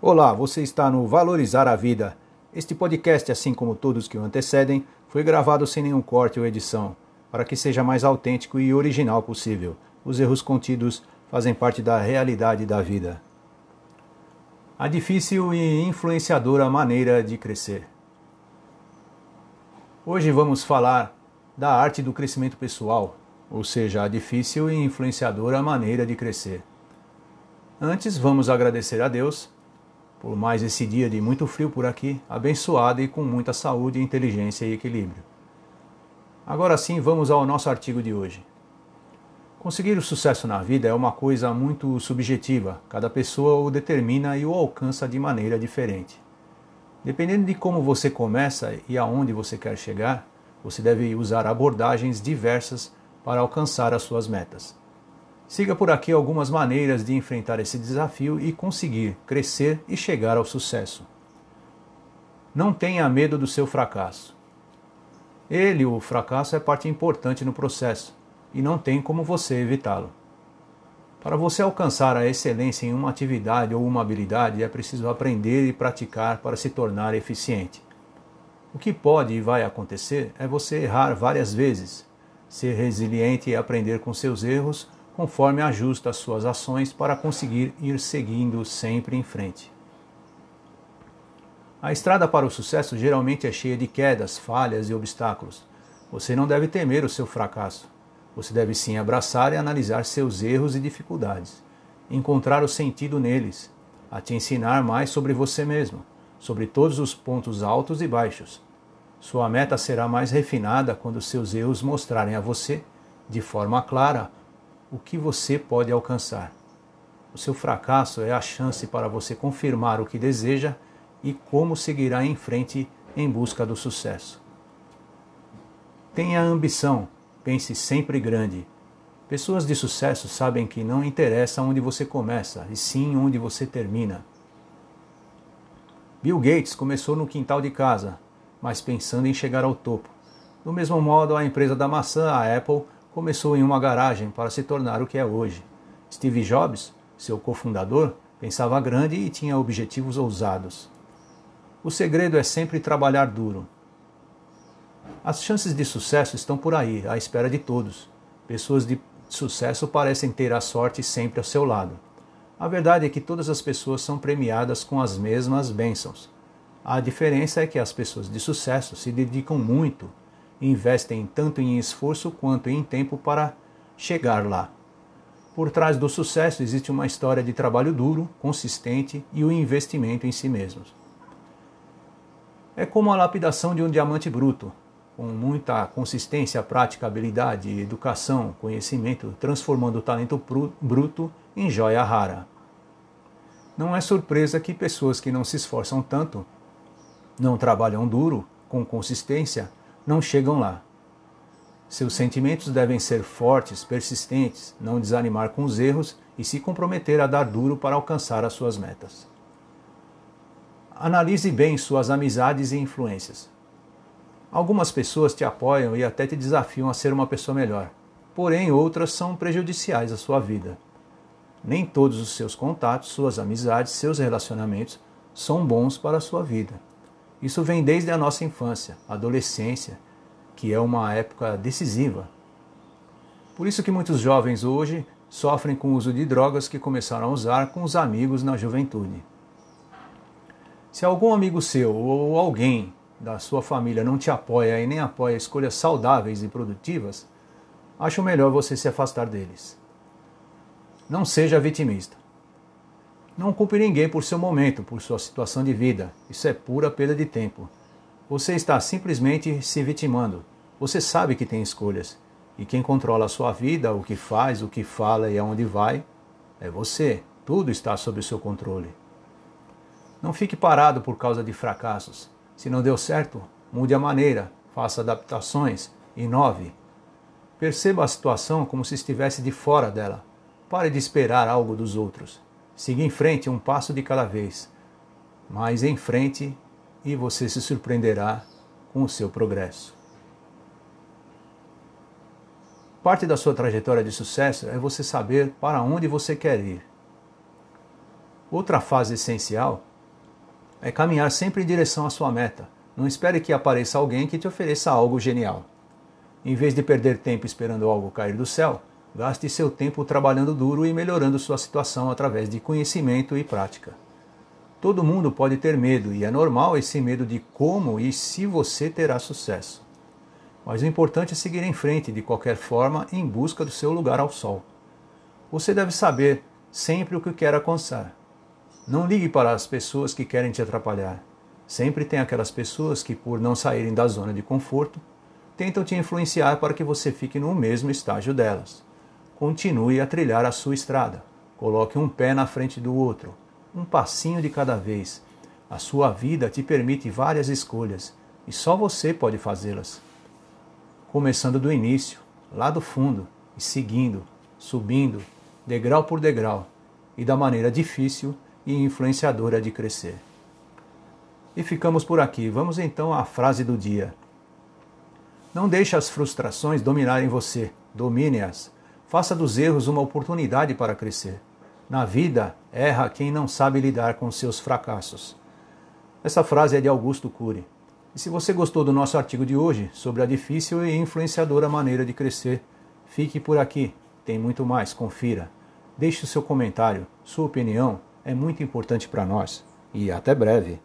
Olá, você está no Valorizar a Vida. Este podcast, assim como todos que o antecedem, foi gravado sem nenhum corte ou edição, para que seja mais autêntico e original possível. Os erros contidos fazem parte da realidade da vida. A difícil e influenciadora maneira de crescer. Hoje vamos falar da arte do crescimento pessoal, ou seja, a difícil e influenciadora maneira de crescer. Antes, vamos agradecer a Deus por mais esse dia de muito frio por aqui, abençoado e com muita saúde, inteligência e equilíbrio. Agora sim, vamos ao nosso artigo de hoje. Conseguir o sucesso na vida é uma coisa muito subjetiva, cada pessoa o determina e o alcança de maneira diferente. Dependendo de como você começa e aonde você quer chegar, você deve usar abordagens diversas para alcançar as suas metas. Siga por aqui algumas maneiras de enfrentar esse desafio e conseguir crescer e chegar ao sucesso. Não tenha medo do seu fracasso. Ele, o fracasso, é parte importante no processo e não tem como você evitá-lo. Para você alcançar a excelência em uma atividade ou uma habilidade, é preciso aprender e praticar para se tornar eficiente. O que pode e vai acontecer é você errar várias vezes, ser resiliente e aprender com seus erros conforme ajusta as suas ações para conseguir ir seguindo sempre em frente. A estrada para o sucesso geralmente é cheia de quedas, falhas e obstáculos. Você não deve temer o seu fracasso. Você deve sim abraçar e analisar seus erros e dificuldades, encontrar o sentido neles, a te ensinar mais sobre você mesmo, sobre todos os pontos altos e baixos. Sua meta será mais refinada quando seus erros mostrarem a você, de forma clara, o que você pode alcançar. O seu fracasso é a chance para você confirmar o que deseja e como seguirá em frente em busca do sucesso. Tenha ambição, pense sempre grande. Pessoas de sucesso sabem que não interessa onde você começa, e sim onde você termina. Bill Gates começou no quintal de casa, mas pensando em chegar ao topo. Do mesmo modo, a empresa da maçã, a Apple, começou em uma garagem para se tornar o que é hoje. Steve Jobs, seu cofundador, pensava grande e tinha objetivos ousados. O segredo é sempre trabalhar duro. As chances de sucesso estão por aí, à espera de todos. Pessoas de sucesso parecem ter a sorte sempre ao seu lado. A verdade é que todas as pessoas são premiadas com as mesmas bênçãos. A diferença é que as pessoas de sucesso se dedicam muito investem tanto em esforço quanto em tempo para chegar lá. Por trás do sucesso existe uma história de trabalho duro, consistente e o investimento em si mesmos. É como a lapidação de um diamante bruto, com muita consistência, prática, habilidade, educação, conhecimento, transformando o talento bruto em joia rara. Não é surpresa que pessoas que não se esforçam tanto, não trabalham duro, com consistência, não chegam lá. Seus sentimentos devem ser fortes, persistentes, não desanimar com os erros e se comprometer a dar duro para alcançar as suas metas. Analise bem suas amizades e influências. Algumas pessoas te apoiam e até te desafiam a ser uma pessoa melhor, porém outras são prejudiciais à sua vida. Nem todos os seus contatos, suas amizades, seus relacionamentos são bons para a sua vida. Isso vem desde a nossa infância, adolescência, que é uma época decisiva. Por isso que muitos jovens hoje sofrem com o uso de drogas que começaram a usar com os amigos na juventude. Se algum amigo seu ou alguém da sua família não te apoia e nem apoia escolhas saudáveis e produtivas, acho melhor você se afastar deles. Não seja vitimista. Não culpe ninguém por seu momento, por sua situação de vida. Isso é pura perda de tempo. Você está simplesmente se vitimando. Você sabe que tem escolhas. E quem controla a sua vida, o que faz, o que fala e aonde vai, é você. Tudo está sob o seu controle. Não fique parado por causa de fracassos. Se não deu certo, mude a maneira, faça adaptações, inove. Perceba a situação como se estivesse de fora dela. Pare de esperar algo dos outros. Siga em frente um passo de cada vez, mais em frente e você se surpreenderá com o seu progresso. Parte da sua trajetória de sucesso é você saber para onde você quer ir. Outra fase essencial é caminhar sempre em direção à sua meta. Não espere que apareça alguém que te ofereça algo genial. Em vez de perder tempo esperando algo cair do céu, gaste seu tempo trabalhando duro e melhorando sua situação através de conhecimento e prática. Todo mundo pode ter medo e é normal esse medo de como e se você terá sucesso. Mas o importante é seguir em frente de qualquer forma em busca do seu lugar ao sol. Você deve saber sempre o que quer alcançar. Não ligue para as pessoas que querem te atrapalhar. Sempre tem aquelas pessoas que, por não saírem da zona de conforto, tentam te influenciar para que você fique no mesmo estágio delas. Continue a trilhar a sua estrada. Coloque um pé na frente do outro, um passinho de cada vez. A sua vida te permite várias escolhas e só você pode fazê-las. Começando do início, lá do fundo, e seguindo, subindo, degrau por degrau, e da maneira difícil e influenciadora de crescer. E ficamos por aqui. Vamos então à frase do dia. Não deixe as frustrações dominarem você, domine-as. Faça dos erros uma oportunidade para crescer. Na vida, erra quem não sabe lidar com seus fracassos. Essa frase é de Augusto Cury. E se você gostou do nosso artigo de hoje sobre a difícil e influenciadora maneira de crescer, fique por aqui. Tem muito mais, confira. Deixe o seu comentário, sua opinião é muito importante para nós. E até breve.